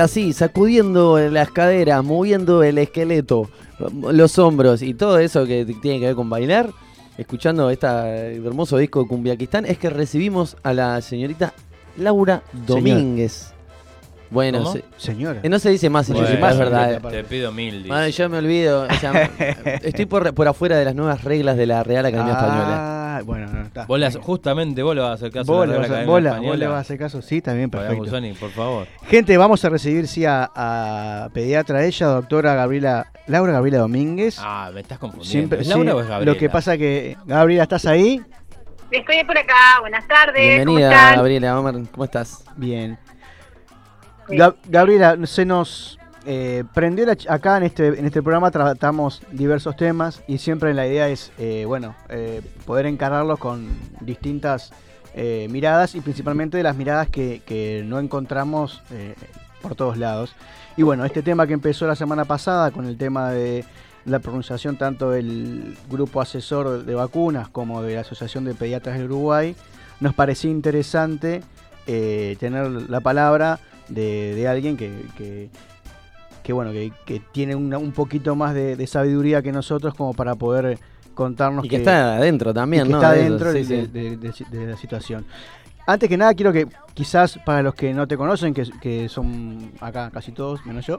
Así, sacudiendo las caderas, moviendo el esqueleto, los hombros y todo eso que tiene que ver con bailar, escuchando este hermoso disco de Cumbiaquistán, es que recibimos a la señorita Laura Domínguez. Bueno, señora. Eh, no se dice más señora, es verdad. Te, pido mil. yo me olvido. estoy por, por, afuera de las nuevas reglas de la Real Academia ah, Española. Bueno, no está. justamente vos le vas a hacer caso a la Real Academia Española. Vos le vas a hacer caso, sí, también, perfecto. por favor. Gente, vamos a recibir, sí, a, pediatra ella, doctora Gabriela, Laura Gabriela Domínguez. Ah, me estás confundiendo. ¿Es Laura o es Gabriela? Lo que pasa que, Gabriela, ¿estás ahí? Estoy por acá, buenas tardes. Bienvenida, Gabriela, ¿cómo estás? Bien. Gabriela, se nos eh, prendió acá en este, en este programa, tratamos diversos temas y siempre la idea es, eh, eh, poder encararlos con distintas miradas y principalmente de las miradas que, no encontramos por todos lados. Y bueno, este tema que empezó la semana pasada con el tema de la pronunciación tanto del grupo asesor de vacunas como de la Asociación de Pediatras del Uruguay, nos parecía interesante tener la palabra de, alguien que, bueno, que, tiene un poquito más de, sabiduría que nosotros como para poder contarnos. Y que, está adentro también, que Está dentro de, la situación. Antes que nada, quiero que quizás para los que no te conocen, que, son acá casi todos, menos yo,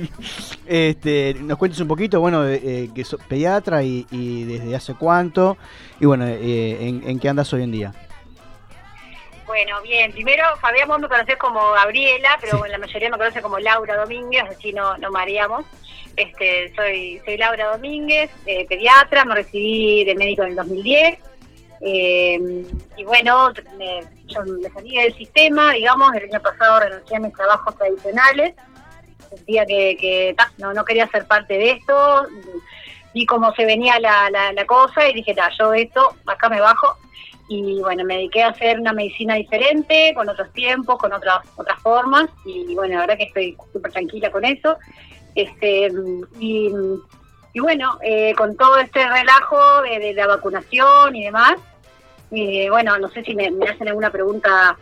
este, nos cuentes un poquito, bueno, eh, que sos pediatra y, desde hace cuánto, y bueno, eh, en, en qué andas hoy en día. Bueno, bien, primero Fabián vos me conocés como Gabriela, pero la mayoría me conoce como Laura Domínguez, así no, no mareamos. Este, soy, soy Laura Domínguez, eh, pediatra, me recibí de médico en el 2010. Eh, y bueno, me, yo me salí del sistema, digamos, el año pasado renuncié a mis trabajos tradicionales, sentía que, que no, no quería ser parte de esto, vi cómo se venía la, la, la cosa y dije, yo esto, acá me bajo, y bueno, me dediqué a hacer una medicina diferente, con otros tiempos, con otras otras formas y bueno, la verdad que estoy súper tranquila con eso. Este, y, bueno, eh, con todo este relajo de, la vacunación y demás, eh, bueno, no sé si me, hacen alguna pregunta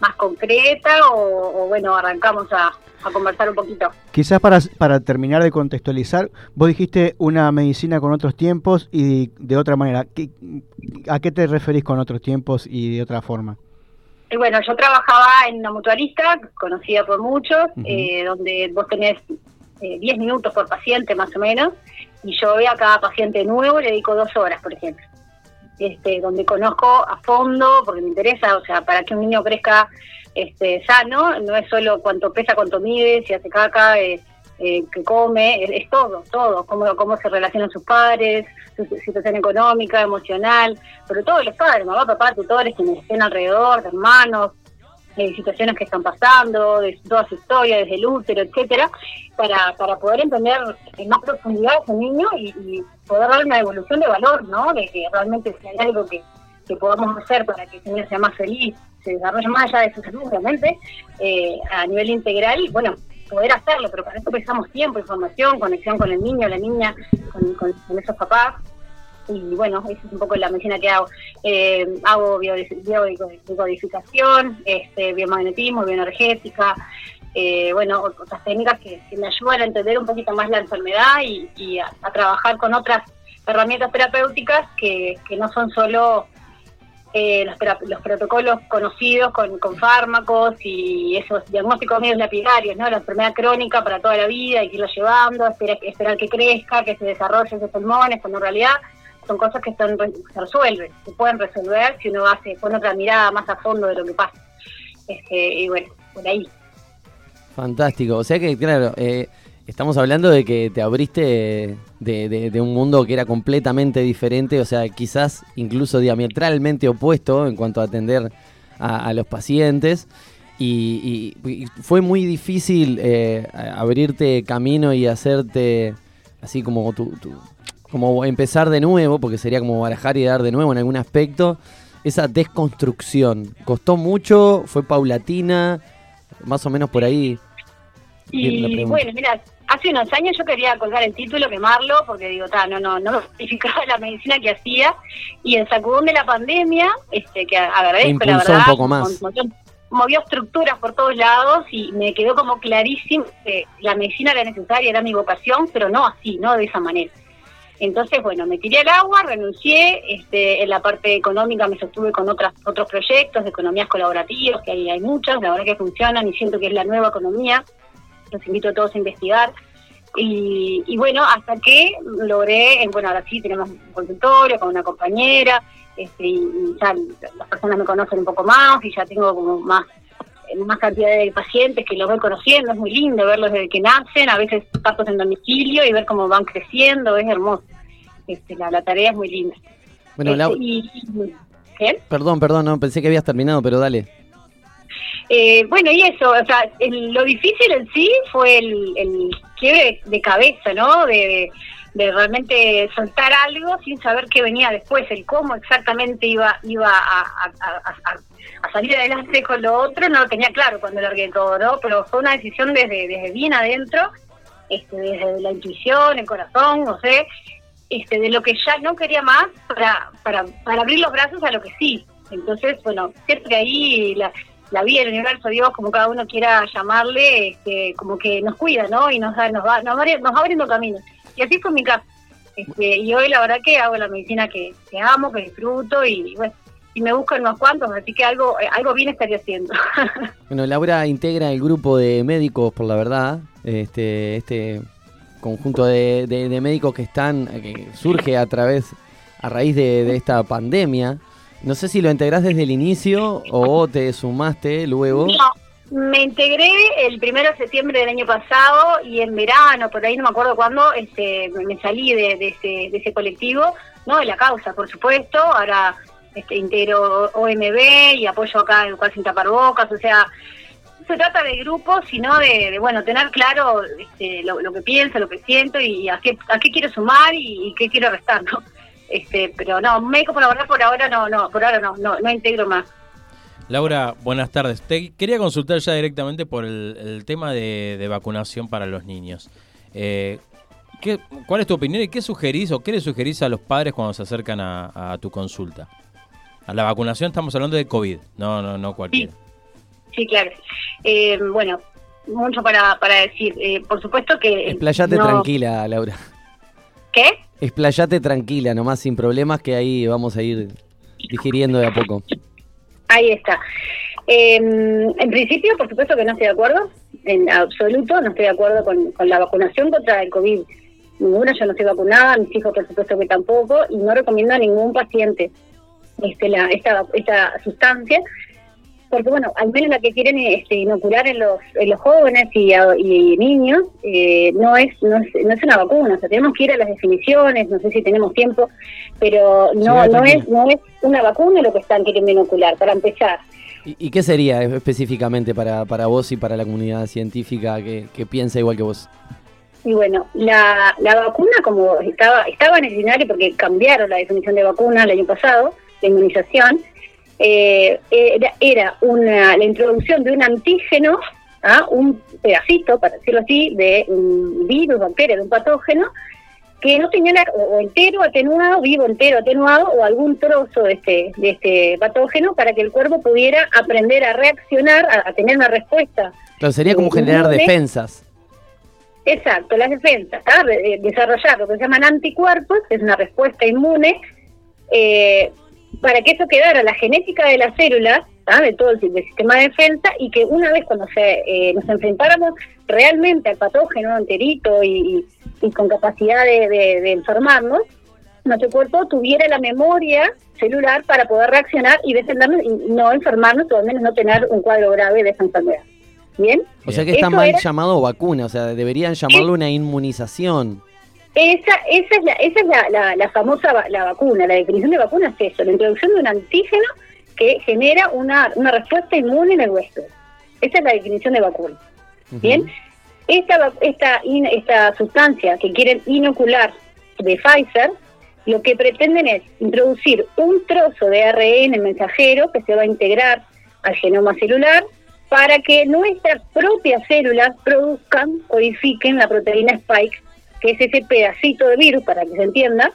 más concreta o bueno, arrancamos a, a conversar un poquito. Quizás para, para terminar de contextualizar, vos dijiste una medicina con otros tiempos y de otra manera. ¿A qué te referís con otros tiempos y de otra forma? Y bueno, yo trabajaba en una mutualista, conocida por muchos, eh, donde vos tenés 10 eh, minutos por paciente más o menos, y yo a cada paciente nuevo le dedico dos horas, por ejemplo. Este, donde conozco a fondo, porque me interesa, o sea, para que un niño crezca este, sano, no es solo cuánto pesa, cuánto mide, si hace caca, eh, eh que come, es, todo, todo, cómo, cómo se relacionan sus padres, su, situación económica, emocional, sobre todo los padres, mamá, papá, tutores que estén alrededor, hermanos, de situaciones que están pasando, de toda su historia, desde el útero, etcétera, para, para poder entender en más profundidad a ese niño y, poder darle una evolución de valor, ¿no? De que realmente si hay algo que, que podamos hacer para que ese niño sea más feliz, se desarrolle más allá de su salud, obviamente, eh, a nivel integral, bueno, poder hacerlo, pero para eso precisamos tiempo, información, conexión con el niño, la niña, con, esos papás. Y bueno, esa es un poco la medicina que hago. Eh, hago biodecodificación, este, biomagnetismo, bioenergética, eh, bueno, otras técnicas que, me ayudan a entender un poquito más la enfermedad y, a, trabajar con otras herramientas terapéuticas que, que no son solo eh, los, protocolos conocidos con, fármacos y esos diagnósticos medios lapidarios, ¿no? La enfermedad crónica para toda la vida y que irlo llevando, esperar, esperar que crezca, que se desarrolle esos pulmones, cuando en realidad son cosas que se resuelven, se pueden resolver si uno hace, pone otra mirada más a fondo de lo que pasa. Este, y bueno, por ahí. Fantástico. O sea que, claro, eh, Estamos hablando de que te abriste de, un mundo que era completamente diferente, o sea, quizás incluso diametralmente opuesto en cuanto a atender a, los pacientes. Y, fue muy difícil eh, abrirte camino y hacerte así como tu, como empezar de nuevo, porque sería como barajar y dar de nuevo en algún aspecto. Esa desconstrucción, ¿costó mucho? ¿Fue paulatina? Más o menos por ahí. Y bueno, mira, hace unos años yo quería colgar el título, quemarlo, porque digo, ta, no, no, no justificaba la medicina que hacía. Y el sacudón de la pandemia, este, que agradezco, la verdad. un poco más. movió estructuras por todos lados y me quedó como clarísimo que la medicina era necesaria, era mi vocación, pero no así, no de esa manera. Entonces, bueno, me tiré al agua, renuncié, este, en la parte económica me sostuve con otras, otros proyectos de economías colaborativas, que ahí hay muchas, la verdad que funcionan y siento que es la nueva economía, los invito a todos a investigar. Y, bueno, hasta que logré, bueno, ahora sí tenemos un consultorio con una compañera, este, y, ya las personas me conocen un poco más y ya tengo como más más cantidad de pacientes que los voy conociendo, es muy lindo verlos desde que nacen, a veces pasos en domicilio y ver cómo van creciendo, es hermoso. Este, la, tarea es muy linda. Bueno, este, Perdón, perdón, no pensé que habías terminado, pero dale. Eh, bueno, y eso, o sea, lo difícil en sí fue el, el quiebre de cabeza, ¿no? De, de, realmente soltar algo sin saber qué venía después, el cómo exactamente iba iba a, a, salir adelante con lo otro, no lo tenía claro cuando largué todo, ¿no? Pero fue una decisión desde, desde bien adentro, este, desde la intuición, el corazón, no sé, este, de lo que ya no quería más para, para, para abrir los brazos a lo que sí. Entonces, bueno, que ahí la, la vida, el universo, Dios, como cada uno quiera llamarle, este, como que nos cuida, ¿no? Y nos, nos, va, nos, va, abriendo caminos. Y así fue mi caso. Este, y hoy la verdad que hago la medicina que, amo, que disfruto y bueno, y me buscan unos cuantos, así que algo, eh, algo bien estaría haciendo. bueno, Laura integra el grupo de médicos, por la verdad, este, este conjunto de, de, médicos que están, que surge a través, a raíz de esta pandemia. No sé si lo integrás desde el inicio o te sumaste luego. No, me integré el primero de septiembre del año pasado y en verano, por ahí no me acuerdo cuándo, este, me salí de, ese, de ese colectivo, no de la causa, por supuesto. Ahora este, integro OMB y apoyo acá Educar sin tapar bocas, o sea, no se trata de grupos, sino de, bueno, tener claro este, lo, que pienso, lo que siento y a qué, a qué quiero sumar y, qué quiero restar, ¿no? Este, pero no, médico por ahora, por ahora no, no, por ahora no, no, no integro más. Laura, buenas tardes. Te quería consultar ya directamente por el, tema de, vacunación para los niños. Eh, ¿qué, ¿Cuál es tu opinión y qué sugerís o qué le sugerís a los padres cuando se acercan a, tu consulta? A la vacunación estamos hablando de COVID, no, no, no cualquiera. Sí, claro. Eh, bueno, mucho para, para decir. Eh, por supuesto que... Explayate tranquila, Laura. ¿Qué? Explayate tranquila, nomás sin problemas, que ahí vamos a ir digiriendo de a poco. Ahí está. Em, en principio, por supuesto que no estoy de acuerdo, en absoluto, no estoy de acuerdo con, la vacunación contra el COVID. Ninguna, yo no estoy vacunada, mis hijos por supuesto que tampoco, y no recomiendo a ningún paciente este, la, esta, esta sustancia porque bueno, al menos la que quieren este, inocular en los, en los jóvenes y, y niños eh, no, es, no, es, no es una vacuna, o sea, tenemos que ir a las definiciones, no sé si tenemos tiempo, pero no, no, es, no es una vacuna lo que están queriendo inocular, para empezar. ¿Y, qué sería específicamente para, para vos y para la comunidad científica que, que piensa igual que vos? Y bueno, la, la vacuna como estaba, estaba en el escenario porque cambiaron la definición de vacuna el año pasado, la inmunización, eh, era, una, la introducción de un antígeno, ¿ah? un pedacito, para decirlo así, de un virus, bacteria, de un patógeno, que no tenía o, entero atenuado, vivo entero atenuado, o algún trozo de este, de este patógeno para que el cuerpo pudiera aprender a reaccionar, a, tener una respuesta. Entonces sería como generar defensas. Exacto, las defensas, desarrollar lo que se llaman anticuerpos, que es una respuesta inmune, eh, para que eso quedara la genética de las células, de todo el, sistema de defensa, y que una vez cuando se, eh, nos enfrentáramos realmente al patógeno enterito y, con capacidad de, enfermarnos, nuestro cuerpo tuviera la memoria celular para poder reaccionar y defendernos y no enfermarnos o al menos no tener un cuadro grave de esa enfermedad. ¿Bien? O sea que está mal llamado vacuna, o sea, deberían llamarlo una inmunización. Esa, esa es, la, esa es la, la, famosa la vacuna, la definición de vacuna es eso, la introducción de un antígeno que genera una, una respuesta inmune en el huésped. Esa es la definición de vacuna. Bien, esta, esta, esta sustancia que quieren inocular de Pfizer, lo que pretenden es introducir un trozo de ARN mensajero que se va a integrar al genoma celular para que nuestras propias células produzcan, codifiquen la proteína Spike que es ese pedacito de virus, para que se entienda,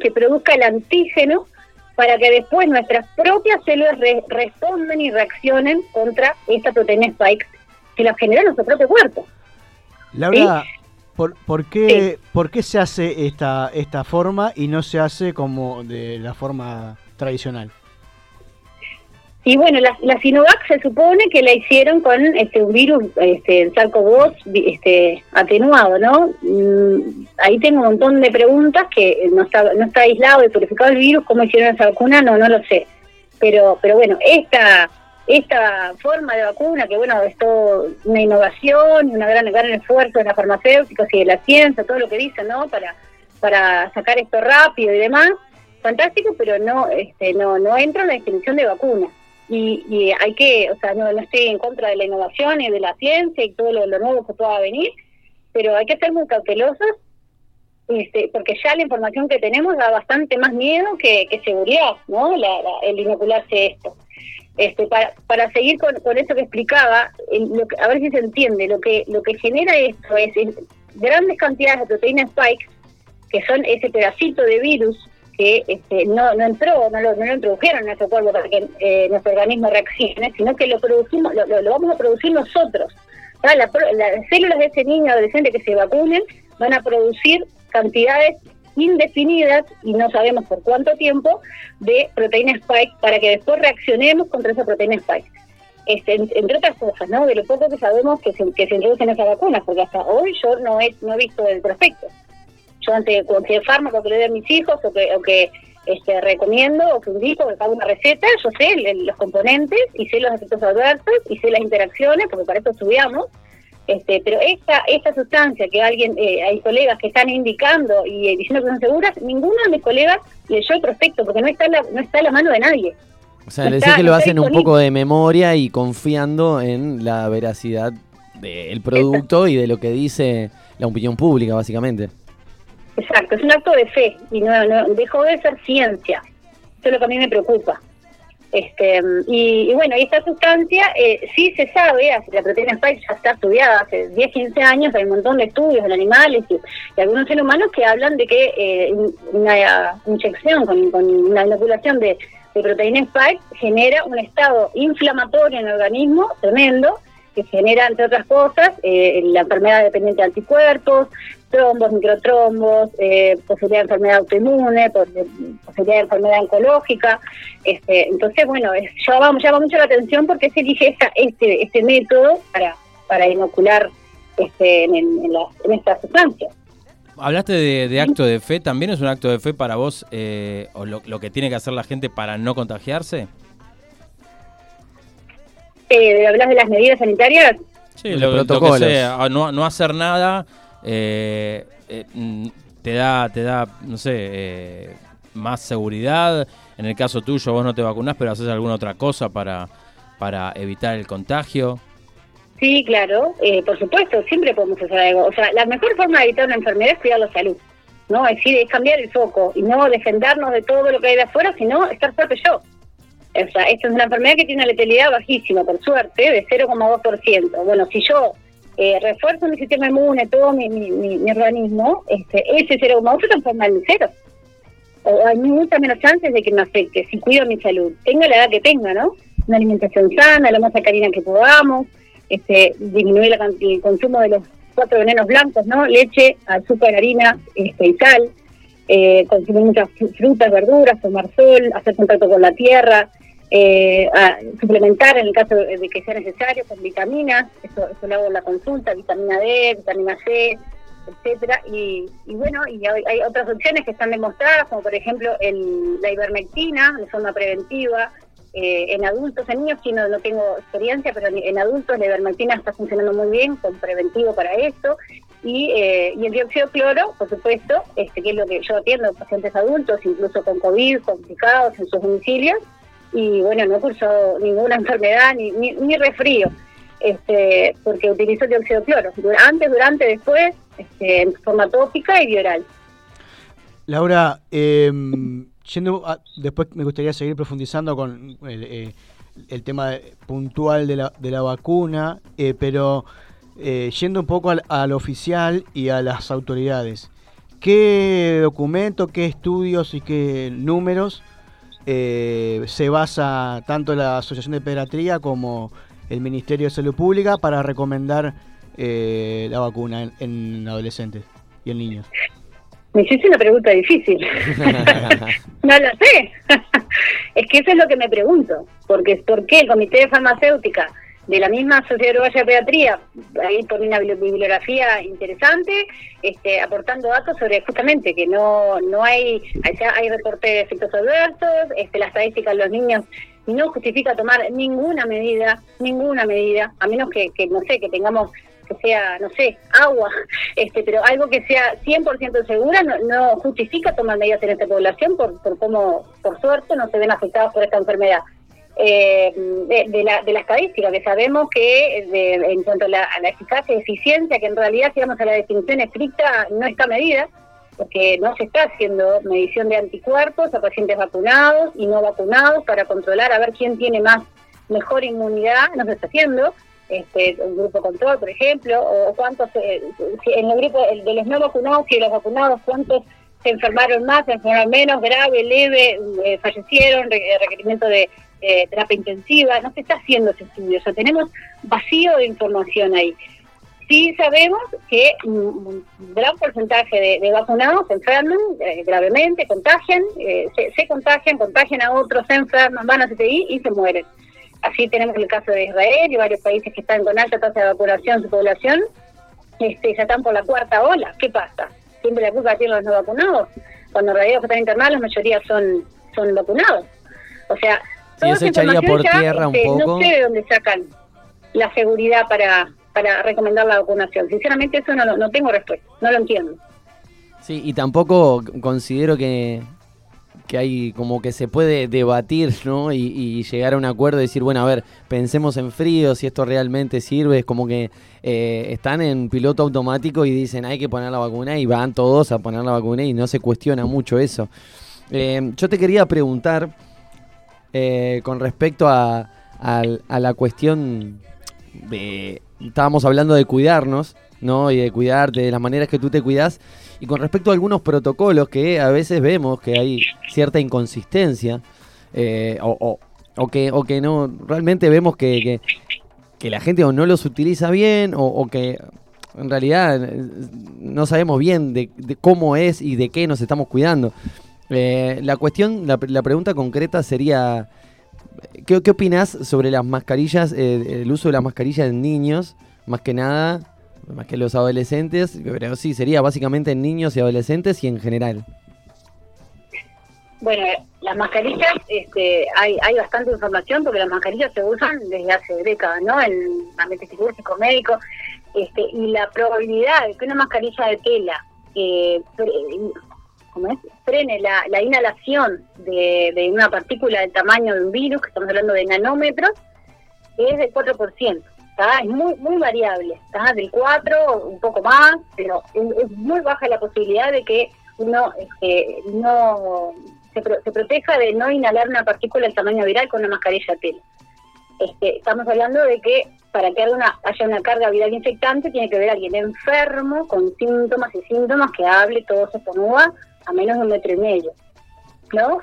que produzca el antígeno para que después nuestras propias células respondan y reaccionen contra esta proteína spike que la genera nuestro propio cuerpo. Laura, ¿por, por, qué, ¿por qué se hace esta, esta forma y no se hace como de la forma tradicional? Y bueno, la, Sinovac se supone que la hicieron con este un virus, este, el SARS-CoV este, atenuado, ¿no? Mm, ahí tengo un montón de preguntas que no está, no está aislado y purificado el virus, ¿cómo hicieron esa vacuna? No, no lo sé. Pero, pero bueno, esta, esta forma de vacuna, que bueno, es todo una innovación, una gran, gran esfuerzo de las farmacéuticos y de la ciencia, todo lo que dicen, ¿no? Para, para sacar esto rápido y demás, fantástico, pero no, este, no, no entra en la definición de vacuna y, hay que, o sea, no, estoy en contra de la innovación y de la ciencia y todo lo, nuevo que pueda venir, pero hay que ser muy cautelosos este, porque ya la información que tenemos da bastante más miedo que, seguridad, ¿no? el inocularse esto. Este, para, para seguir con, con eso que explicaba, a ver si se entiende, lo que, lo que genera esto es grandes cantidades de proteínas spike, que son ese pedacito de virus que este, no, no entró, no lo, no lo introdujeron en nuestro cuerpo para que eh, nuestro organismo reaccione, sino que lo producimos, lo, lo, vamos a producir nosotros. las células de ese niño adolescente que se vacunen van a producir cantidades indefinidas y no sabemos por cuánto tiempo de proteína spike para que después reaccionemos contra esa proteína spike. Este, entre otras cosas, ¿no? De lo poco que sabemos que se, que se introducen esas vacunas, porque hasta hoy yo no he, no he visto el prospecto yo ante cualquier fármaco que le dé a mis hijos o que, o que este, recomiendo o que indico que haga una receta, yo sé los componentes y sé los efectos adversos y sé las interacciones, porque para eso estudiamos. Este, pero esta esta sustancia que alguien eh, hay colegas que están indicando y eh, diciendo que son seguras, ninguno de mis colegas leyó el prospecto porque no está la, no está a la mano de nadie. O sea, le decís que lo hacen un poco de memoria y confiando en la veracidad del producto y de lo que dice la opinión pública, básicamente. Exacto, es un acto de fe y no, dejó de ser ciencia. Eso es lo que a mí me preocupa. Este, y, bueno, y esta sustancia eh, sí se sabe, la proteína spike ya está estudiada hace 10, 15 años, hay un montón de estudios en animales y, algunos seres humanos que hablan de que eh, una inyección con, una inoculación de proteína spike genera un estado inflamatorio en el organismo tremendo que genera, entre otras cosas, eh, la enfermedad dependiente de anticuerpos, trombos, microtrombos, eh, posibilidad de enfermedad autoinmune, posibilidad de enfermedad oncológica. Este, entonces, bueno, es, llama, llama mucho la atención porque se elige este, este método para, para inocular este, en, en, en esta sustancia. Hablaste de, acto de fe, ¿también es un acto de fe para vos eh, o lo, que tiene que hacer la gente para no contagiarse? Eh, ¿Hablas de las medidas sanitarias? Sí, lo, lo, que sea, no, no hacer nada eh, eh, mm, te da, te da, no sé, eh, más seguridad. En el caso tuyo, vos no te vacunás, pero haces alguna otra cosa para, para evitar el contagio. Sí, claro, eh, por supuesto, siempre podemos hacer algo. O sea, la mejor forma de evitar una enfermedad es cuidar la salud, ¿no? Es decir, es cambiar el foco y no defendernos de todo lo que hay de afuera, sino estar fuerte yo. O sea, esta es una enfermedad que tiene una letalidad bajísima, por suerte, de 0,2%. Bueno, si yo eh, refuerzo mi sistema inmune, todo mi, mi, organismo, este, ese 0,8 se transforma en cero. O hay muchas menos chances de que me afecte si cuido mi salud. Tenga la edad que tenga, ¿no? Una alimentación sana, lo más sacarina que podamos, este, disminuir el consumo de los cuatro venenos blancos, ¿no? Leche, azúcar, harina este, y sal. Eh, consumir muchas frutas, verduras, tomar sol, hacer contacto con la tierra, eh, a suplementar en el caso de que sea necesario con vitaminas, eso, eso lo hago en la consulta, vitamina D, vitamina C, etcétera y, bueno y hay, otras opciones que están demostradas como por ejemplo el, la ivermectina de forma preventiva eh, en adultos en niños sí no, no tengo experiencia pero en, adultos la ivermectina está funcionando muy bien con preventivo para esto y, eh, y el dióxido de cloro por supuesto este que es lo que yo atiendo pacientes adultos incluso con covid complicados en sus domicilios y bueno, no cursó ninguna enfermedad ni, ni, ni resfrío, este, porque utilizó dióxido de cloro, antes, durante, después, este, en forma tópica y bioral. Laura, eh, yendo después me gustaría seguir profundizando con el, eh, el tema puntual de la, de la vacuna, eh, pero eh, yendo un poco al, al, oficial y a las autoridades, ¿qué documento, qué estudios y qué números eh, se basa tanto la Asociación de Pediatría como el Ministerio de Salud Pública para recomendar eh, la vacuna en, en adolescentes y en niños? Me hiciste una pregunta difícil. no lo sé. es que eso es lo que me pregunto. Porque, ¿Por qué el Comité de Farmacéutica de la misma Sociedad Uruguaya de Pediatría, ahí por una bibliografía interesante, este, aportando datos sobre justamente que no no hay hay reporte de efectos adversos, este, la estadística de los niños no justifica tomar ninguna medida, ninguna medida, a menos que, que no sé, que tengamos que sea, no sé, agua, este, pero algo que sea 100% segura no, no justifica tomar medidas en esta población por, por cómo, por suerte, no se ven afectados por esta enfermedad. Eh, de, la, de la estadística, que sabemos que en cuanto a la, eficacia y eficiencia, que en realidad, si a la definición estricta, no está medida, porque no se está haciendo medición de anticuerpos a pacientes vacunados y no vacunados para controlar a ver quién tiene más mejor inmunidad, no se está haciendo este, un grupo control, por ejemplo, o cuántos, eh, en el grupo de los no vacunados y de los vacunados, cuántos se enfermaron más, se enfermaron menos, grave, leve, eh, fallecieron, requerimiento de terapia intensiva, no se está haciendo ese estudio, o sea, tenemos vacío de información ahí. Sí sabemos que un gran porcentaje de, vacunados se enferman eh, gravemente, contagian, se, se, contagian, contagian a otros, se enferman, van a CTI y se mueren. Así tenemos el caso de Israel y varios países que están con alta tasa de vacunación, su población, este, ya están por la cuarta ola. ¿Qué pasa? Siempre la culpa tienen los no vacunados. Cuando en realidad los que están internados, la mayoría son, son vacunados. O sea, todo eso echaría por tierra un poco. No sé de dónde sacan la seguridad para, para recomendar la vacunación. Sinceramente, eso no, no tengo respuesta, no lo entiendo. Sí, y tampoco considero que, que hay como que se puede debatir, ¿no? Y, llegar a un acuerdo y decir, bueno, a ver, pensemos en frío, si esto realmente sirve, es como que eh, están en piloto automático y dicen, hay que poner la vacuna y van todos a poner la vacuna y no se cuestiona mucho eso. Eh, yo te quería preguntar eh, con respecto a, la cuestión de, estábamos hablando de cuidarnos, ¿no? Y de cuidarte, de las maneras que tú te cuidas. Y con respecto a algunos protocolos que a veces vemos que hay cierta inconsistencia, eh, o, o, que, o que no, realmente vemos que, que, la gente o no los utiliza bien, o, que en realidad eh, no sabemos bien de, cómo es y de qué nos estamos cuidando. Eh, la cuestión, la, la, pregunta concreta sería, ¿qué, qué opinas sobre las mascarillas, el uso de las mascarillas en niños, más que nada, más que los adolescentes, pero sí, sería básicamente en niños y adolescentes y en general. Bueno, las mascarillas, este, hay, hay bastante información porque las mascarillas se usan desde hace décadas, ¿no? En ambientes médico este, y la probabilidad de que una mascarilla de tela eh, es? frene la, la inhalación de, de, una partícula del tamaño de un virus, que estamos hablando de nanómetros, es del 4% es muy muy variable, está del 4, un poco más, pero es, muy baja la posibilidad de que uno este, no se, se, proteja de no inhalar una partícula del tamaño viral con una mascarilla de. Este, estamos hablando de que para que haya una, haya una carga viral infectante tiene que haber alguien enfermo con síntomas y síntomas que hable, todo se estornuda a menos de un metro y medio. ¿No?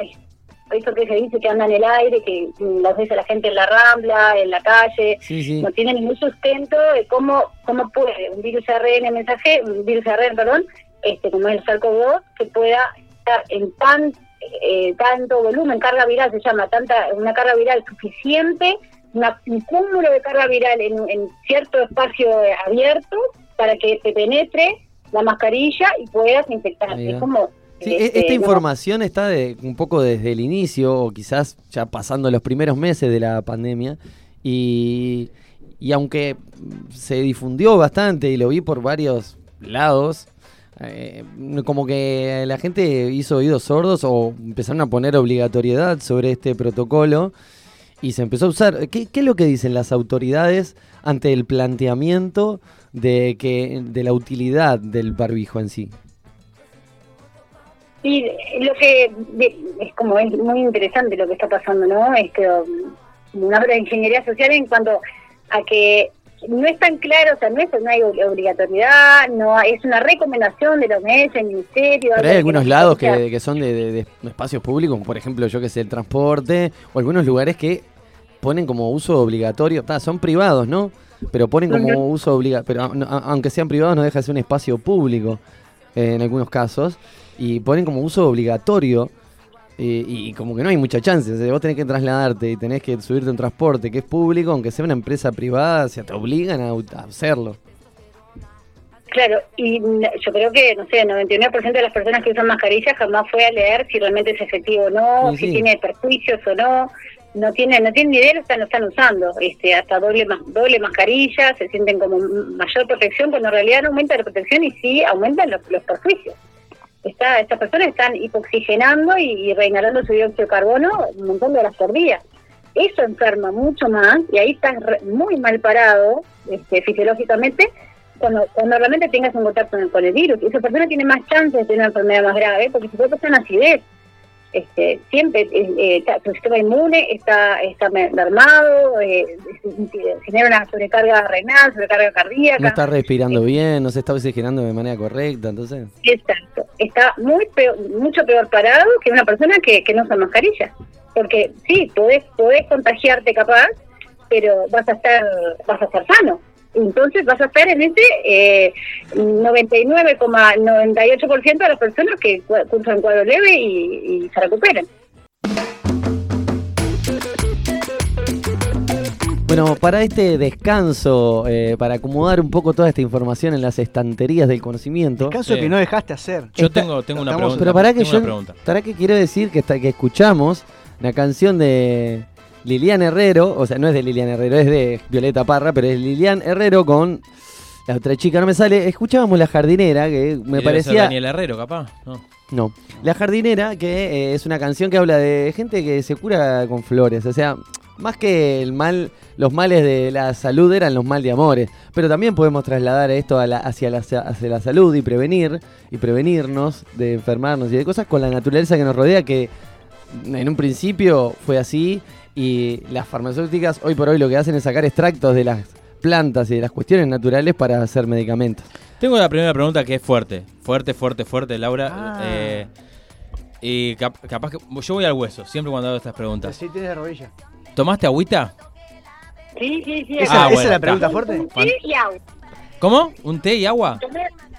eso que se dice que anda en el aire, que las veces la gente en la rambla, en la calle, no tiene ningún sustento de cómo cómo puede un virus ARN mensaje, un virus ARN, perdón, este como es el SARS-CoV-2, que pueda estar en tan eh, tanto volumen, carga viral se llama, tanta una carga viral suficiente, un cúmulo de carga viral en, cierto espacio abierto para que te penetre la mascarilla y puedas infectarte. Es como Sí, e-, esta información está de, un poco desde el inicio, o quizás ya pasando los primeros meses de la pandemia, y, y aunque se difundió bastante y lo vi por varios lados, eh, como que la gente hizo oídos sordos o empezaron a poner obligatoriedad sobre este protocolo y se empezó a usar. ¿Qué, qué es lo que dicen las autoridades ante el planteamiento de que de la utilidad del barbijo en sí? Sí, lo que es como es muy interesante lo que está pasando, ¿no? Es que um, una obra de ingeniería social en cuanto a que no es tan claro, o sea, no, es, no hay obligatoriedad, no es una recomendación de la OMS, el Ministerio. Pero hay algunos lados que, que son de, de, espacios públicos, por ejemplo, yo que sé, el transporte, o algunos lugares que ponen como uso obligatorio, son privados, ¿no? Pero ponen como uso obligatorio, pero aunque sean privados no deja de ser un espacio público eh, en algunos casos, y ponen como uso obligatorio. y como que no hay mucha chance, vos tenés que trasladarte y tenés que subirte un transporte que es público, aunque sea una empresa privada, se te obligan a, hacerlo. Claro, y yo creo que, no sé, el 99% de las personas que usan mascarillas jamás fue a leer si realmente es efectivo o no, si tiene perjuicios o no no tienen no tienen ni idea lo están, lo están usando este hasta doble doble mascarilla se sienten como mayor protección cuando en realidad no aumenta la protección y sí aumentan los, los perjuicios Está, estas personas están hipoxigenando y, y reinhalando su dióxido de carbono un montón de horas por día eso enferma mucho más y ahí estás muy mal parado este, fisiológicamente cuando, cuando realmente tengas un contacto con el, virus. Y esa persona tiene más chances de tener una enfermedad más grave porque se puede pasar una acidez este, siempre eh, eh tu sistema inmune está, está mermado, eh, genera una sobrecarga renal, sobrecarga cardíaca. No está respirando bien, no se está oxigenando de manera correcta, entonces. Exacto, está muy mucho peor parado que una persona que, no usa mascarilla. Porque sí, podés, podés contagiarte capaz, pero vas a estar, vas a estar sano entonces vas a estar en ese eh, 99,98% de las personas que cursan cuadro leve y, se recuperen. Bueno, para este descanso, eh, para acomodar un poco toda esta información en las estanterías del conocimiento. Descanso que no dejaste hacer. Yo tengo, tengo una pregunta. Pero para que yo, para que quiero decir que, que escuchamos la canción de Lilian Herrero, o sea, no es de Lilian Herrero, es de Violeta Parra, pero es Lilian Herrero con la otra chica, no me sale. Escuchábamos La Jardinera, que me parecía. Daniel Herrero, capaz. No. no. La Jardinera, que eh, es una canción que habla de gente que se cura con flores. O sea, más que el mal, los males de la salud eran los mal de amores. Pero también podemos trasladar esto hacia, la, hacia la salud y prevenir, y prevenirnos de enfermarnos y de cosas con la naturaleza que nos rodea, que en un principio fue así y las farmacéuticas hoy por hoy lo que hacen es sacar extractos de las plantas y de las cuestiones naturales para hacer medicamentos. Tengo la primera pregunta que es fuerte, fuerte, fuerte, fuerte, Laura. Ah. Eh, y capaz que yo voy al hueso, siempre cuando hago estas preguntas. Sí, tienes rodilla. ¿Tomaste agüita? Sí, sí, sí. ¿Esa, ah, es la pregunta fuerte? té y agua. ¿Cómo? ¿Un té y agua?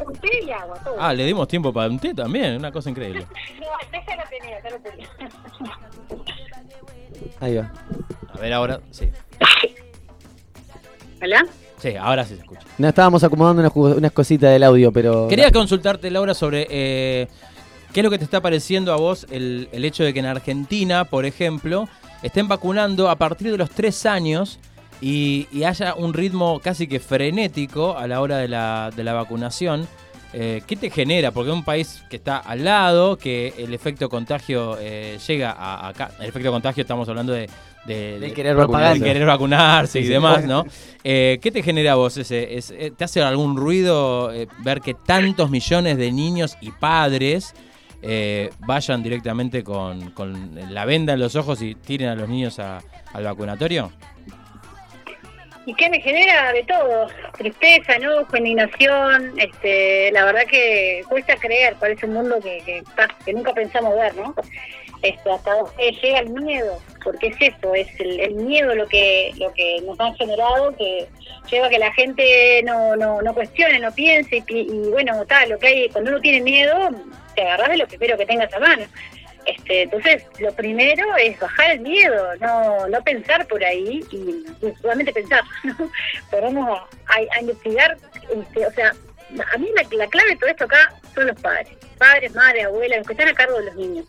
un té y agua, todo. Ah, le dimos tiempo para un té también, una cosa increíble. no, déjala tenía, ya lo tenía. Ahí va. A ver ahora, sí. ¿Hola? Sí, ahora sí se escucha. No, estábamos acomodando unas, cositas del audio, pero... Quería consultarte, Laura, sobre eh, qué es lo que te está pareciendo a vos el, hecho de que en Argentina, por ejemplo, estén vacunando a partir de los tres años y, haya un ritmo casi que frenético a la hora de la, de la vacunación. Eh, ¿Qué te genera? Porque es un país que está al lado, que el efecto contagio eh, llega a, acá. El efecto contagio estamos hablando de, de, querer, vacunarse. querer vacunarse y demás, ¿no? Eh, ¿Qué te genera a vos ese? ¿Te hace algún ruido ver que tantos millones de niños y padres vayan directamente con, la venda en los ojos y tiren a los niños al vacunatorio? ¿Y qué me genera de todo? Tristeza, enojo, indignación. Este, la verdad que cuesta creer, parece un mundo que, que, nunca pensamos ver, ¿no? Este, hasta donde llega el miedo, porque es eso, es el, miedo lo que lo que nos han generado, que lleva a que la gente no, no, no cuestione, no piense, y, y bueno, tal, lo que hay, cuando uno tiene miedo, te agarras de lo primero que tengas a mano. Este, entonces, lo primero es bajar el miedo, no, no pensar por ahí y, solamente pensar. ¿no? Podemos a, investigar, este, o sea, a mí la, clave de todo esto acá son los padres, padres, madres, abuelas, los que están a cargo de los niños.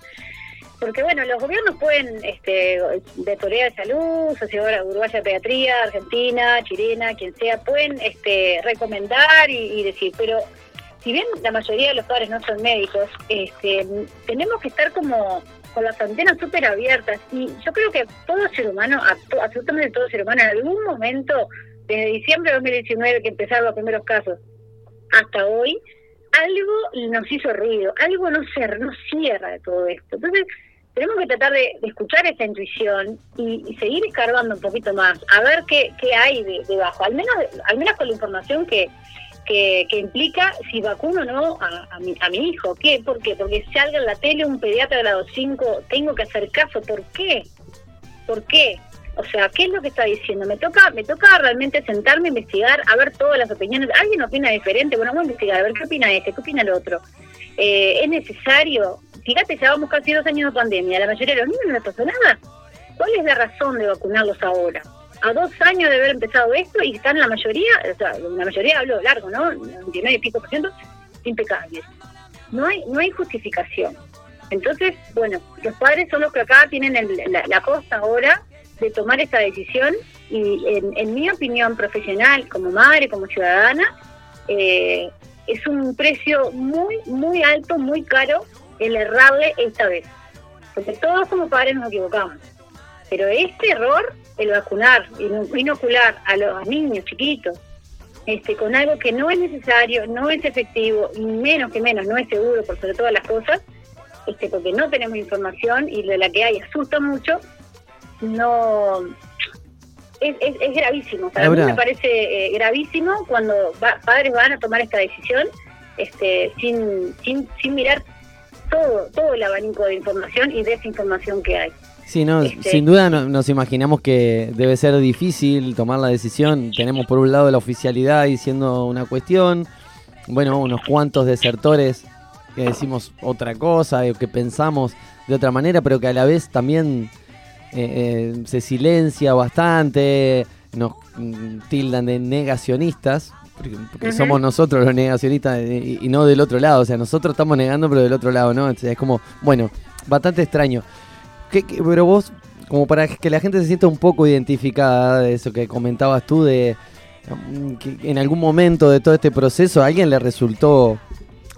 Porque bueno, los gobiernos pueden, este, de Corea de Salud, Sociedad Uruguaya de Pediatría, Argentina, chilena, quien sea, pueden este, recomendar y decir, pero si bien la mayoría de los padres no son médicos, este, tenemos que estar como con las antenas súper abiertas y yo creo que todo ser humano, absolutamente todo ser humano, en algún momento, desde diciembre de 2019 que empezaron los primeros casos hasta hoy, algo nos hizo ruido, algo no, se, no cierra de todo esto. Entonces, tenemos que tratar de, escuchar esa intuición y, seguir escarbando un poquito más, a ver qué, qué hay debajo, al menos, al menos con la información que, que, implica si vacuno o no a, mi, a mi hijo. ¿Qué? ¿Por qué? Porque salga en la tele un pediatra de grado 5, tengo que hacer caso. ¿Por qué? ¿Por qué? O sea, ¿qué es lo que está diciendo? Me toca me toca realmente sentarme, investigar, a ver todas las opiniones. ¿Alguien opina diferente? Bueno, vamos a investigar, a ver qué opina este, qué opina el otro. Eh, ¿Es necesario? Fíjate, ya vamos casi dos años de pandemia. La mayoría de los niños no les pasó nada. ¿Cuál es la razón de vacunarlos ahora? A dos años de haber empezado esto y están la mayoría, o sea, la mayoría hablo largo, ¿no? 99 y pico por ciento, impecables. No hay, no hay justificación. Entonces, bueno, los padres son los que acá tienen la, la costa ahora de tomar esta decisión y en, mi opinión profesional, como madre, como ciudadana, eh, es un precio muy, muy alto, muy caro el errarle esta vez. Porque todos como padres nos equivocamos. Pero este error, el vacunar, inocular a los niños chiquitos, este, con algo que no es necesario, no es efectivo, y menos que menos no es seguro por sobre todas las cosas, este, porque no tenemos información y de la que hay asusta mucho, no es, es, gravísimo. Para mí me parece eh, gravísimo cuando padres van a tomar esta decisión este, sin, sin, sin mirar todo, todo el abanico de información y desinformación que hay. Sí, no, este, sin duda nos imaginamos que debe ser difícil tomar la decisión. Tenemos por un lado la oficialidad diciendo una cuestión, bueno, unos cuantos desertores que decimos otra cosa, que pensamos de otra manera, pero que a la vez también eh, eh, se silencia bastante, nos mm, tildan de negacionistas, porque, somos nosotros los negacionistas y, no del otro lado, o sea, nosotros estamos negando pero del otro lado, ¿no? es como, bueno, bastante extraño. pero vos, como para que la gente se sienta un poco identificada de eso que comentabas tú, de mm, que en algún momento de todo este proceso a alguien le resultó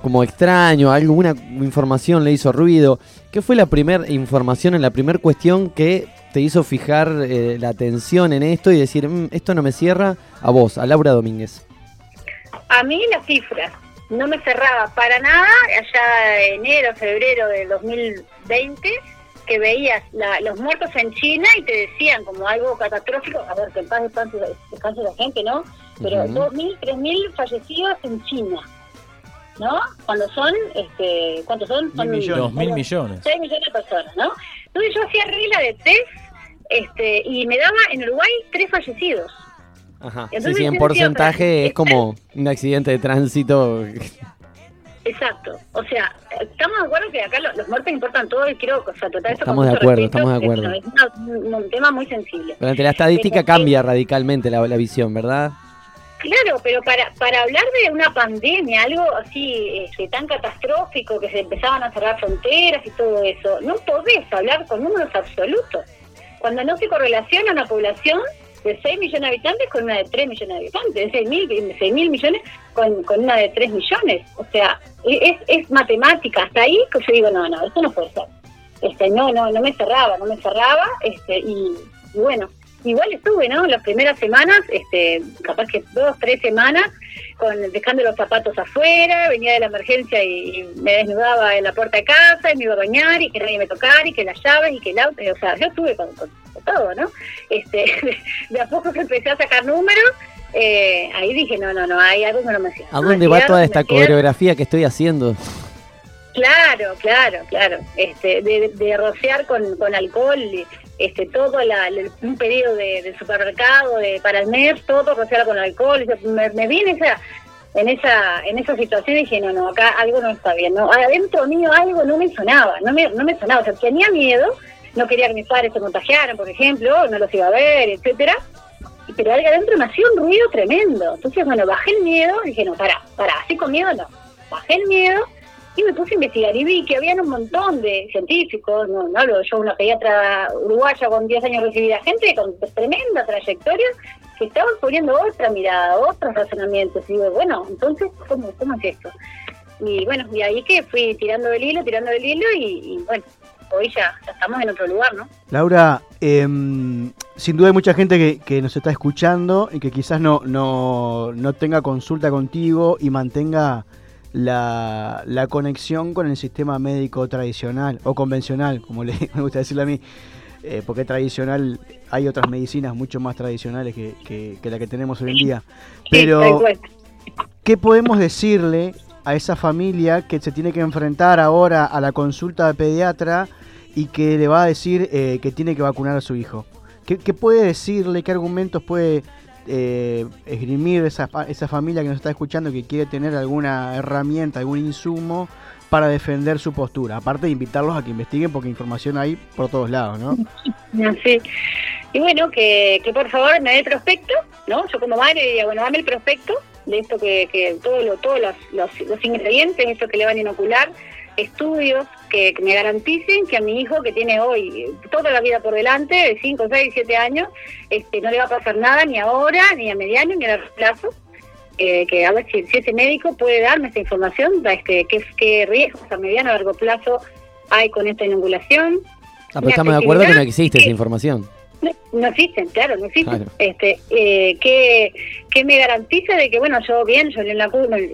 como extraño, alguna información le hizo ruido. ¿Qué fue la primera información, en la primera cuestión que te hizo fijar eh, la atención en esto y decir, mm, esto no me cierra a vos, a Laura Domínguez? A mí las cifras, no me cerraba para nada, allá enero, febrero del 2020, que veías los muertos en China y te decían como algo catastrófico, a ver, que en paz descanse, la gente, ¿no? Pero 2.000, 3.000 fallecidos en China ¿no? Cuando son, este, ¿cuántos son? son millones. Dos mil millones. Seis millones de personas, ¿no? Entonces yo hacía regla de tres este, y me daba en Uruguay tres fallecidos. Ajá. sí, sí, en porcentaje es como un accidente de tránsito. Exacto. O sea, estamos de acuerdo que acá los, muertos importan todo y quiero o sea, tratar eso Estamos de acuerdo, estamos de acuerdo. Es, un tema muy sensible. Pero la estadística cambia radicalmente la, la visión, ¿verdad? Claro, pero para, para hablar de una pandemia, algo así este, tan catastrófico que se empezaban a cerrar fronteras y todo eso, no podés hablar con números absolutos. Cuando no se correlaciona una población de 6 millones de habitantes con una de 3 millones de habitantes, de 6 mil, 6 mil millones con, con una de 3 millones. O sea, es, es matemática. Hasta ahí que yo digo, no, no, esto no puede ser. Este, no, no, no me cerraba, no me cerraba. este y bueno, igual estuve, ¿no? Las primeras semanas, este, capaz que dos, tres semanas, con dejando los zapatos afuera, venía de la emergencia y, me desnudaba en la puerta de casa y me iba a bañar y que nadie me tocara y que las llaves y que el auto, o sea, yo estuve con, todo, ¿no? Este, de a poco que empecé a sacar números, eh, ahí dije, no, no, no, hay algo que no me hacía. ¿A dónde va toda esta coreografía que estoy haciendo? Claro, claro, claro. Este, de, de rociar con, con alcohol y, este todo un pedido de, supermercado de, para el mes, todo rociado con alcohol. Me, me vi en esa, en esa, en esa situación y dije, no, no, acá algo no está bien. ¿no? Adentro mío algo no me sonaba, no me, no me sonaba. O sea, tenía miedo, no quería que mis padres se contagiaran, por ejemplo, no los iba a ver, etcétera pero algo adentro me hacía un ruido tremendo. Entonces, bueno, bajé el miedo, dije, no, para, para, así con miedo no. Bajé el miedo y me puse a investigar y vi que habían un montón de científicos, no, no yo, una pediatra uruguaya con 10 años recibida, gente con tremenda trayectoria, que estaban poniendo otra mirada, otros razonamientos. Y digo, bueno, entonces, ¿cómo, cómo es esto? Y bueno, y ahí que fui tirando del hilo, tirando del hilo y, bueno, hoy ya, estamos en otro lugar, ¿no? Laura, em, sin duda hay mucha gente que, que, nos está escuchando y que quizás no, no, no tenga consulta contigo y mantenga la, la conexión con el sistema médico tradicional o convencional, como le, me gusta decirle a mí, eh, porque tradicional hay otras medicinas mucho más tradicionales que, que, que la que tenemos hoy en día. Pero, ¿qué podemos decirle a esa familia que se tiene que enfrentar ahora a la consulta de pediatra y que le va a decir eh, que tiene que vacunar a su hijo? ¿Qué, qué puede decirle? ¿Qué argumentos puede eh, esgrimir esa, esa familia que nos está escuchando que quiere tener alguna herramienta, algún insumo para defender su postura? Aparte de invitarlos a que investiguen porque información hay por todos lados, ¿no? Sí. Y bueno, que, que por favor me dé el prospecto, ¿no? Yo como madre diría, bueno, dame el prospecto de esto que, que todos lo, todos los, los, los ingredientes, esto que le van a inocular, estudios que, me garanticen que a mi hijo que tiene hoy toda la vida por delante, de 5, 6, 7 años, este, no le va a pasar nada ni ahora, ni a mediano, ni a largo plazo. Eh, que a ver si, si, ese médico puede darme esta información, este, qué, qué riesgos a mediano a largo plazo hay con esta inoculación. Ah, pero estamos de acuerdo que no existe esa información. No, existen, claro, no existen. Claro. Este, eh, ¿qué, ¿Qué me garantiza de que, bueno, yo bien, yo le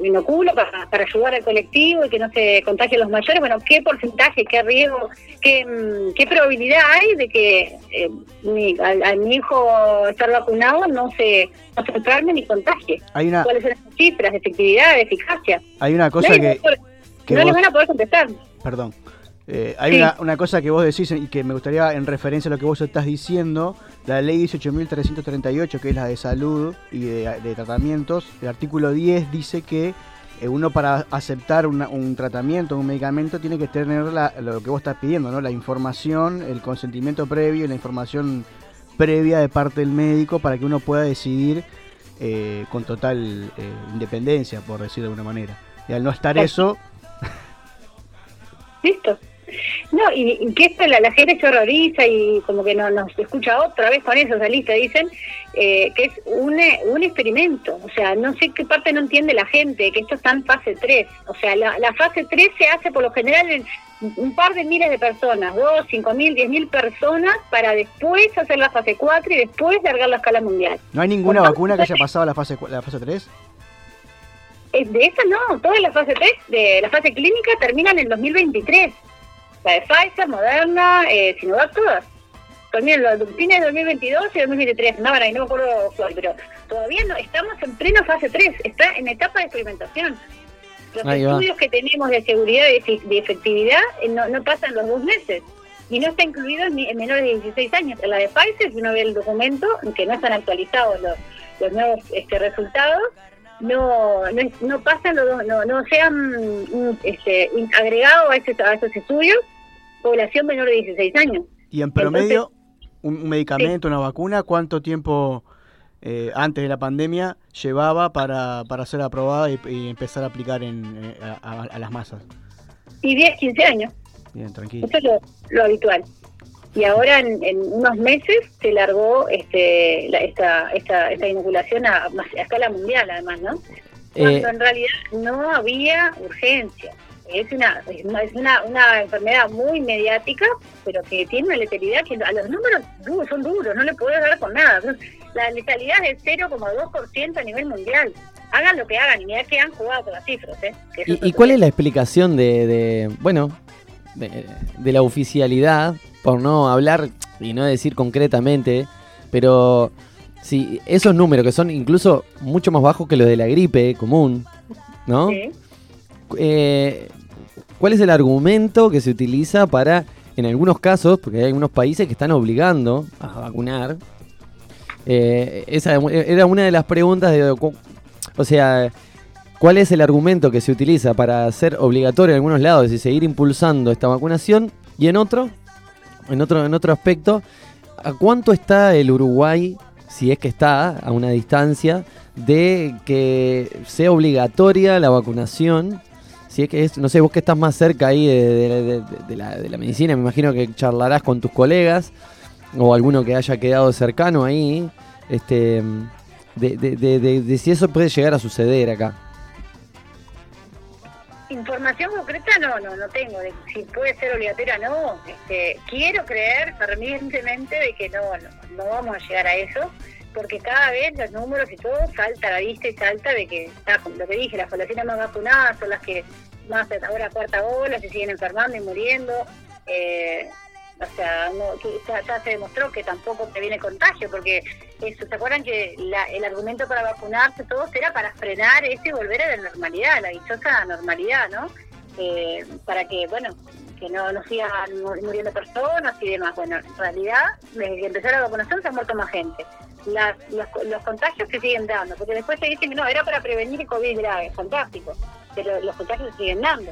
inoculo para, para ayudar al colectivo y que no se contagien los mayores? Bueno, ¿qué porcentaje, qué riesgo, qué, mm, qué probabilidad hay de que eh, mi, a, a, mi hijo estar vacunado no se, no se enferme ni contagie? Hay una... ¿Cuáles son las cifras de efectividad, de eficacia? Hay una cosa no que... que no vos... les van a poder contestar. Perdón. Eh, hay sí. una, una, cosa que vos decís y que me gustaría, en referencia a lo que vos estás diciendo, la ley 18.338, que es la de salud y de, de, tratamientos, el artículo 10 dice que eh, uno para aceptar una, un tratamiento, un medicamento, tiene que tener la, lo que vos estás pidiendo, ¿no? la información, el consentimiento previo y la información previa de parte del médico para que uno pueda decidir eh, con total eh, independencia, por decirlo de alguna manera. Y al no estar eso... Listo. No, y, y que esto la, la, gente se horroriza y como que no, nos escucha otra vez con eso, saliste, dicen eh, que es un, un experimento. O sea, no sé qué parte no entiende la gente, que esto está en fase 3. O sea, la, la fase 3 se hace por lo general en un par de miles de personas, dos, cinco mil, diez mil personas, para después hacer la fase 4 y después largar la escala mundial. ¿No hay ninguna vacuna que haya pasado la fase, la fase 3? De esa no, toda la fase 3, de la fase clínica termina en el 2023 la de Pfizer, Moderna, eh, Sinovac, todas. También los fines de 2022 y 2023, no, no me acuerdo cuál, pero todavía no, estamos en plena fase 3, está en etapa de experimentación. Los Ahí estudios va. que tenemos de seguridad y de efectividad eh, no, no pasan los dos meses y no está incluido en, en, menores de 16 años. En la de Pfizer, si uno ve el documento, que no están actualizados los, los nuevos este, resultados, no, no, no pasan los no, no sean este, agregados a, ese, a esos estudios población menor de 16 años. Y en promedio, Entonces, un medicamento, sí. una vacuna, ¿cuánto tiempo eh, antes de la pandemia llevaba para, para ser aprobada y, y empezar a aplicar en, eh, a, a, las masas? Y 10, 15 años. Bien, tranquilo. Eso es lo, lo habitual y ahora en, en, unos meses se largó este la, esta, esta esta inoculación a, a, escala mundial además no cuando eh, en realidad no había urgencia. Es una es una, una enfermedad muy mediática pero que tiene una letalidad que a los números duros, son duros no le puedes dar con nada. La letalidad es 0,2% a nivel mundial. Hagan lo que hagan y mira que han jugado con las cifras ¿eh? ¿Y, ¿Y, cuál es la explicación de, de bueno de, de la oficialidad por no hablar y no decir concretamente, pero si esos números que son incluso mucho más bajos que los de la gripe común, ¿no? Sí. Eh, ¿Cuál es el argumento que se utiliza para, en algunos casos, porque hay algunos países que están obligando a vacunar? Eh, esa era una de las preguntas de, o sea, ¿cuál es el argumento que se utiliza para hacer obligatorio en algunos lados y seguir impulsando esta vacunación y en otro en otro, en otro aspecto, ¿a cuánto está el Uruguay, si es que está a una distancia, de que sea obligatoria la vacunación? Si es que es, no sé, vos que estás más cerca ahí de, de, de, de la, medicina, me imagino que charlarás con tus colegas o alguno que haya quedado cercano ahí, este, de si eso puede llegar a suceder acá. Información concreta no, no, no tengo, de si puede ser obligatoria no. Este, quiero creer fervientemente de que no, no, no, vamos a llegar a eso, porque cada vez los números y todo salta a la vista y salta de que, está, lo que dije, las poblaciones más vacunadas son las que más ahora cuarta ola, se siguen enfermando y muriendo. Eh, o sea, ya, se demostró que tampoco previene contagio, porque eso, ¿se acuerdan que el argumento para vacunarse todos era para frenar eso y volver a la normalidad, la dichosa normalidad, ¿no? Eh, para que, bueno, que no, no sigan muriendo personas y demás. Bueno, en realidad, desde que empezó la vacunación se ha muerto más gente. Las, los, contagios se siguen dando, porque después se dice que no, era para prevenir COVID grave, fantástico, pero los contagios se siguen dando.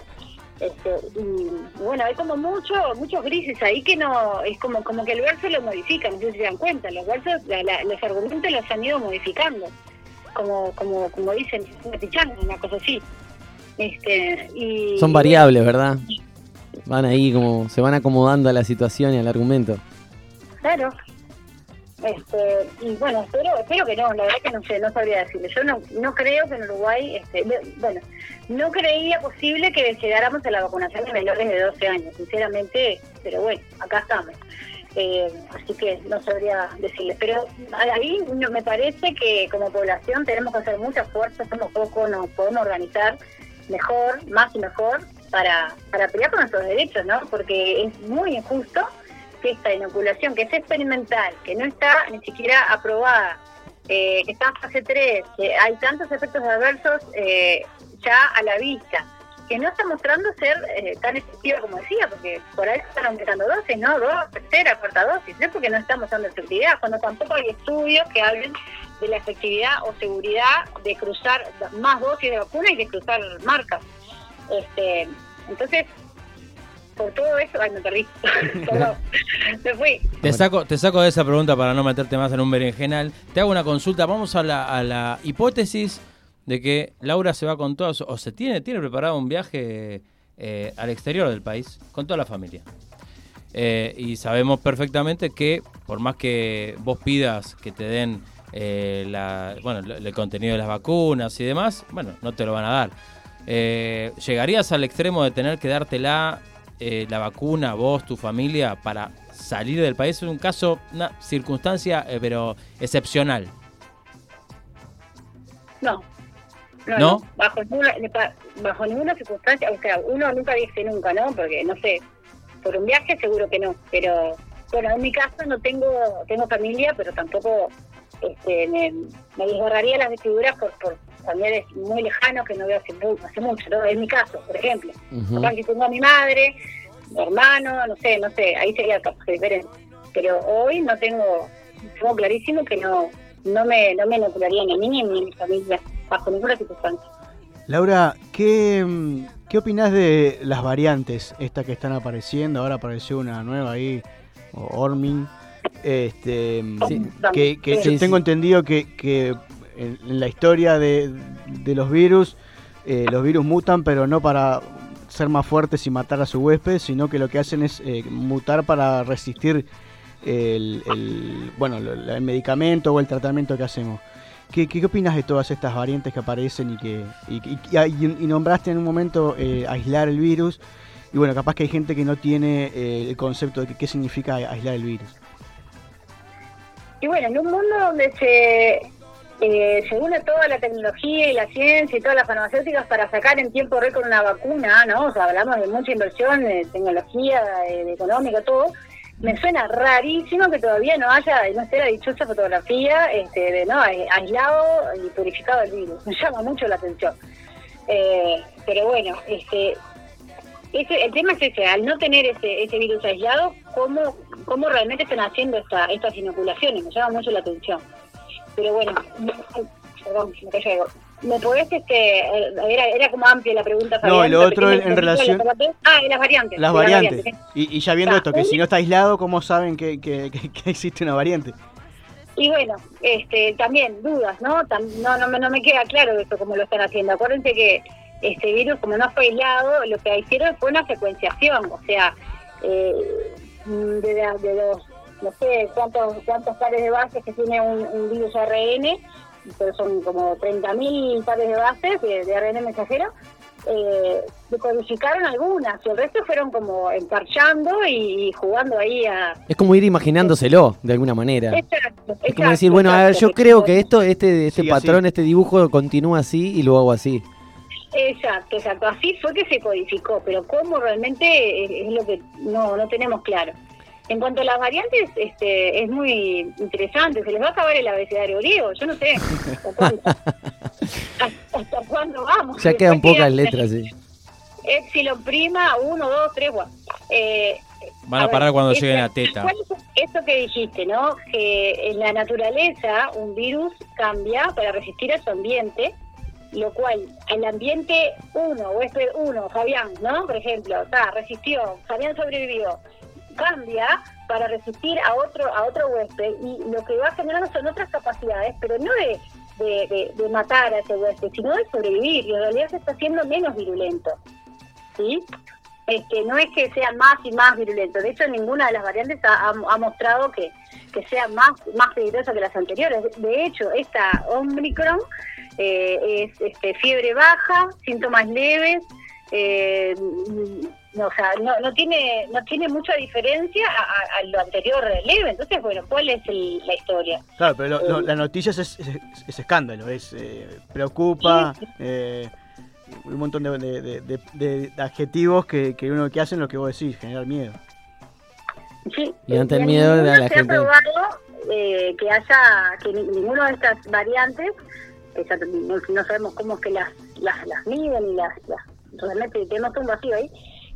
Este, y, bueno, hay como mucho, muchos grises ahí que no, es como como que el verso lo modifica, no sé si se dan cuenta, los versos, los argumentos los han ido modificando, como como como dicen, una cosa así. Este, y, Son variables, ¿verdad? Van ahí como, se van acomodando a la situación y al argumento. Claro. Este, y bueno, espero, espero que no, la verdad que no sé, no sabría decirle. Yo no, no creo que en Uruguay, este, bueno, no creía posible que llegáramos a la vacunación de menores de 12 años, sinceramente, pero bueno, acá estamos. Eh, así que no sabría decirle. Pero ahí me parece que como población tenemos que hacer mucha fuerza, somos poco, nos podemos organizar mejor, más y mejor, para, para pelear por nuestros derechos, ¿no? Porque es muy injusto esta inoculación, que es experimental, que no está ni siquiera aprobada, eh, que está en fase 3, que hay tantos efectos adversos eh, ya a la vista, que no está mostrando ser eh, tan efectiva como decía, porque por ahí están aumentando dosis, ¿no? Dos, tercera, cuarta dosis, es porque no estamos dando efectividad, cuando tampoco hay estudios que hablen de la efectividad o seguridad de cruzar más dosis de vacuna y de cruzar marcas. Este, entonces, por todo eso, ay, me perdí. me fui. Te saco, te saco de esa pregunta para no meterte más en un berenjenal. Te hago una consulta. Vamos a la, a la hipótesis de que Laura se va con todos, o se tiene, tiene preparado un viaje eh, al exterior del país con toda la familia. Eh, y sabemos perfectamente que por más que vos pidas que te den eh, la, bueno, el contenido de las vacunas y demás, bueno, no te lo van a dar. Eh, ¿Llegarías al extremo de tener que dártela eh, la vacuna, vos, tu familia, para salir del país? Es un caso, una circunstancia, eh, pero excepcional. No. No, Bajo, ninguna, bajo ninguna circunstancia, o sea, uno nunca dice nunca, ¿no? Porque, no sé, por un viaje seguro que no, pero bueno, en mi caso no tengo tengo familia, pero tampoco este, me, me las vestiduras por, por familiares muy lejanos que no veo hace, hace mucho, ¿no? En mi caso, por ejemplo. Uh que tengo a mi madre, mi hermano, no sé, no sé, ahí sería diferente. Pero hoy no tengo, tengo clarísimo que no no me, no me inocularía ni a mí ni a mi familia, bajo ninguna circunstancia. Laura, ¿qué, ¿qué opinás de las variantes, estas que están apareciendo? Ahora apareció una nueva ahí, Ormin. Este, que, que yo tengo entendido que, que en, la historia de, los virus, eh, los virus mutan, pero no para ser más fuertes y matar a su huésped, sino que lo que hacen es eh, mutar para resistir el, bueno, el medicamento o el tratamiento que hacemos. ¿Qué, opinas de todas estas variantes que aparecen y que y, nombraste en un momento eh, aislar el virus? Y bueno, capaz que hay gente que no tiene el concepto de qué significa aislar el virus. Y bueno, en un mundo donde se eh, se une toda la tecnología y la ciencia y todas las farmacéuticas para sacar en tiempo récord una vacuna, ¿no? O sea, hablamos de mucha inversión, de tecnología, de, económica, todo. Me suena rarísimo que todavía no haya, no esté la dichosa fotografía este, de, ¿no? aislado y purificado el virus. Me llama mucho la atención. Eh, pero bueno, este, ese, el tema es ese, al no tener ese, ese virus aislado, ¿cómo, ¿cómo realmente están haciendo esta, estas inoculaciones? Me llama mucho la atención pero bueno, perdón, me cayó algo. ¿Me podés, este, era, era como amplia la pregunta? No, lo otro en, relación... Ah, y las variantes. Las variantes. y, ya viendo esto, que si no está aislado, ¿cómo saben que, que, que, existe una variante? Y bueno, este, también dudas, ¿no? no, no, no me queda claro esto cómo lo están haciendo. Acuérdense que este virus, como no fue aislado, lo que hicieron fue una secuenciación, o sea, eh, de, de los no sé cuántos cuántos pares de bases que tiene un, virus ARN, pero son como 30.000 pares de bases de, ARN mensajero. eh, decodificaron algunas y el resto fueron como emparchando y, jugando ahí a... Es como ir imaginándoselo de alguna manera. Exacto, es como decir, bueno, a ver, yo creo que esto, este, este patrón, este dibujo continúa así y lo hago así. Exacto, exacto. Así fue que se codificó, pero cómo realmente es, lo que no, no tenemos claro. En cuanto a las variantes, este, es muy interesante. Se les va a acabar el abecedario griego. Yo no sé hasta, cuándo vamos. Ya quedan pocas letras, sí. Epsilon prima, 1, 2, 3, Van a, parar cuando lleguen a teta. Esto que dijiste, ¿no? Que en la naturaleza un virus cambia para resistir a su ambiente lo cual el ambiente 1, huésped 1, Fabián, ¿no? Por ejemplo, está, resistió, Fabián sobrevivió, cambia para resistir a otro a otro huésped y lo que va generando son otras capacidades, pero no de, de, matar a ese huésped, sino de sobrevivir. Y en realidad se está haciendo menos virulento, ¿sí? Este, no es que sea más y más virulento, de hecho ninguna de las variantes ha, mostrado que, que sea más, más peligrosa que las anteriores, de hecho esta Omicron eh, es este, fiebre baja, síntomas leves, eh, no, o sea, no, no, tiene no tiene mucha diferencia a, lo anterior leve. Entonces, bueno, ¿cuál es la historia? Claro, pero la noticia es, es, escándalo, es preocupa. un montón de, adjetivos que, que, uno que hacen lo que vos decís, generar miedo. Sí, y ante el miedo de la gente. Eh, que haya que ninguna de estas variantes no, sabemos cómo es que las, las, las miden y las, las realmente tenemos un vacío ahí,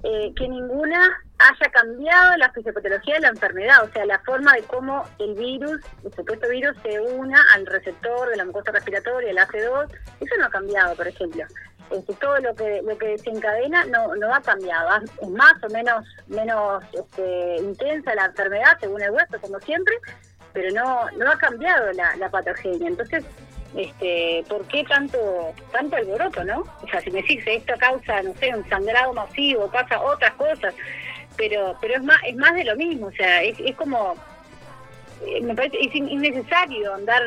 eh, que ninguna haya cambiado la fisiopatología de la enfermedad, o sea, la forma de cómo el virus, el supuesto virus, se una al receptor de la mucosa respiratoria, el AC2, eso no ha cambiado, por ejemplo. Este, todo lo que lo que desencadena no, no ha cambiado, es más o menos menos este, intensa la enfermedad según el hueso, como siempre, pero no no ha cambiado la, la patogenia. Entonces, este, ¿por qué tanto tanto alboroto, no? O sea, si me decís esto causa, no sé, un sangrado masivo, pasa otras cosas, pero pero es más es más de lo mismo, o sea, es, es como eh, me parece es innecesario andar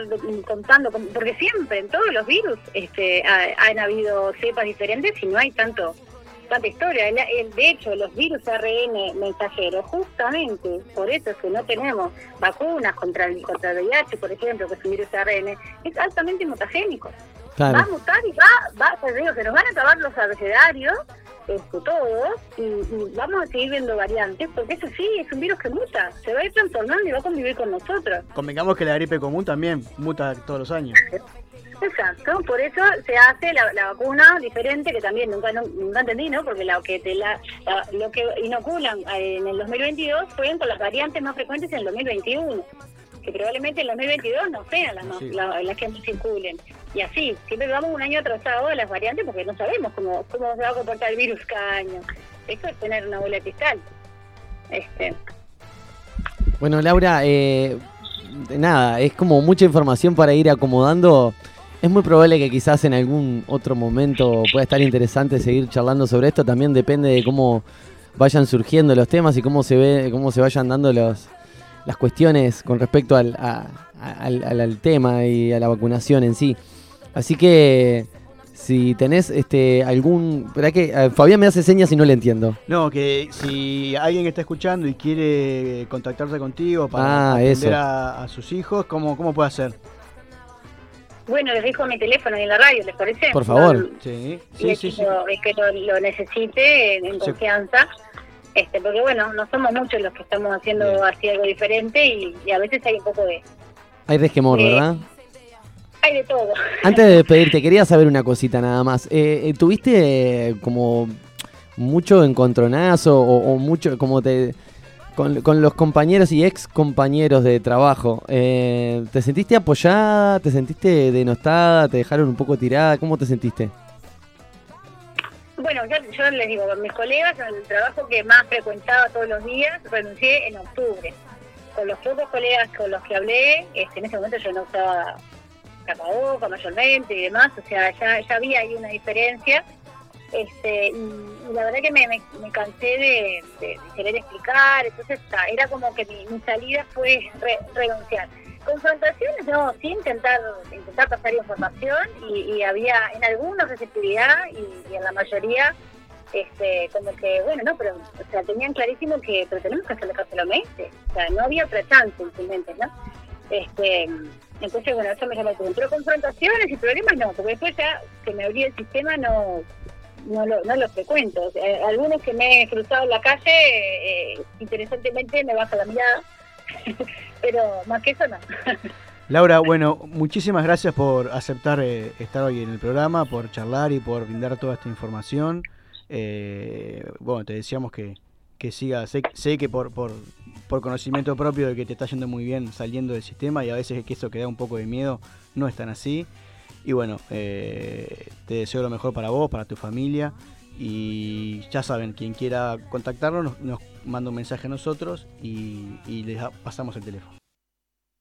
contando porque siempre en todos los virus este han habido cepas diferentes y no hay tanto tanta historia. El, de hecho, los virus ARN mensajeros, justamente por eso es que no tenemos vacunas contra el, contra el VIH, por ejemplo, que es un virus ARN, es altamente mutagénico. Va a mutar y va, va pues se nos van a acabar los abecedarios, este, todos, y, vamos a seguir viendo variantes, porque eso sí, es un virus que muta, se va a ir transformando y va a convivir con nosotros. Convengamos que la gripe común también muta todos los años. Exacto, por eso se hace la, vacuna diferente, que también nunca, nunca entendí, ¿no? Porque lo que, te la, lo que inoculan en el 2022 fueron con las variantes más frecuentes en el 2021, que probablemente en el 2022 no sean las, las que circulen. Y así, siempre vamos un año atrasado de las variantes porque no sabemos cómo, cómo se va a comportar el virus cada año. Eso es tener una bola de cristal. Este. Bueno, Laura, eh, nada, es como mucha información para ir acomodando es muy probable que quizás en algún otro momento pueda estar interesante seguir charlando sobre esto. También depende de cómo vayan surgiendo los temas y cómo se ve, cómo se vayan dando los, las cuestiones con respecto al, al, tema y a la vacunación en sí. Así que si tenés este algún. ¿Verdad que Fabián me hace señas y no le entiendo? No, que si alguien está escuchando y quiere contactarse contigo para ah, atender a, a, sus hijos, ¿cómo, ¿cómo puede hacer? Bueno, les dejo mi teléfono en la radio, ¿les parece? Por favor. sí, sí, sí, es que lo, necesite en, confianza. Este, porque bueno, no somos muchos los que estamos haciendo así algo diferente y, a veces hay un poco de... Hay resquemor, eh, ¿verdad? Hay de todo. Antes de despedirte, quería saber una cosita nada más. Eh, eh ¿Tuviste como mucho encontronazo o, o mucho, como te con, los compañeros y ex compañeros de trabajo, eh, ¿te sentiste apoyada? ¿Te sentiste denostada? ¿Te dejaron un poco tirada? ¿Cómo te sentiste? Bueno, yo, les digo, con mis colegas, el trabajo que más frecuentaba todos los días, renuncié en octubre. Con los pocos colegas con los que hablé, este, en ese momento yo no usaba tapabocas mayormente y demás, o sea, ya, ya había ahí una diferencia este, y, la verdad que me, me, cansé de, querer explicar, entonces era como que mi, salida fue renunciar. confrontaciones no, sí intentar intentar pasar información y, había en algunos receptividad y, en la mayoría este como que bueno no pero o sea tenían clarísimo que pero tenemos que a la o sea no había otra chance no este entonces bueno eso me llamó pero confrontaciones y problemas no porque después ya que me abrí el sistema no no lo, no lo frecuento. algunos que me he cruzado en la calle, eh, interesantemente me baja la mirada, pero más que eso no. Laura, bueno, muchísimas gracias por aceptar eh, estar hoy en el programa, por charlar y por brindar toda esta información. Eh, bueno, te decíamos que, que siga, sé, sé que por, por, por, conocimiento propio de que te está yendo muy bien saliendo del sistema y a veces que eso que da un poco de miedo, no es tan así. Y bueno, eh, te deseo lo mejor para vos, para tu familia. Y ya saben, quien quiera contactarnos nos, manda un mensaje a nosotros y, y les pasamos el teléfono.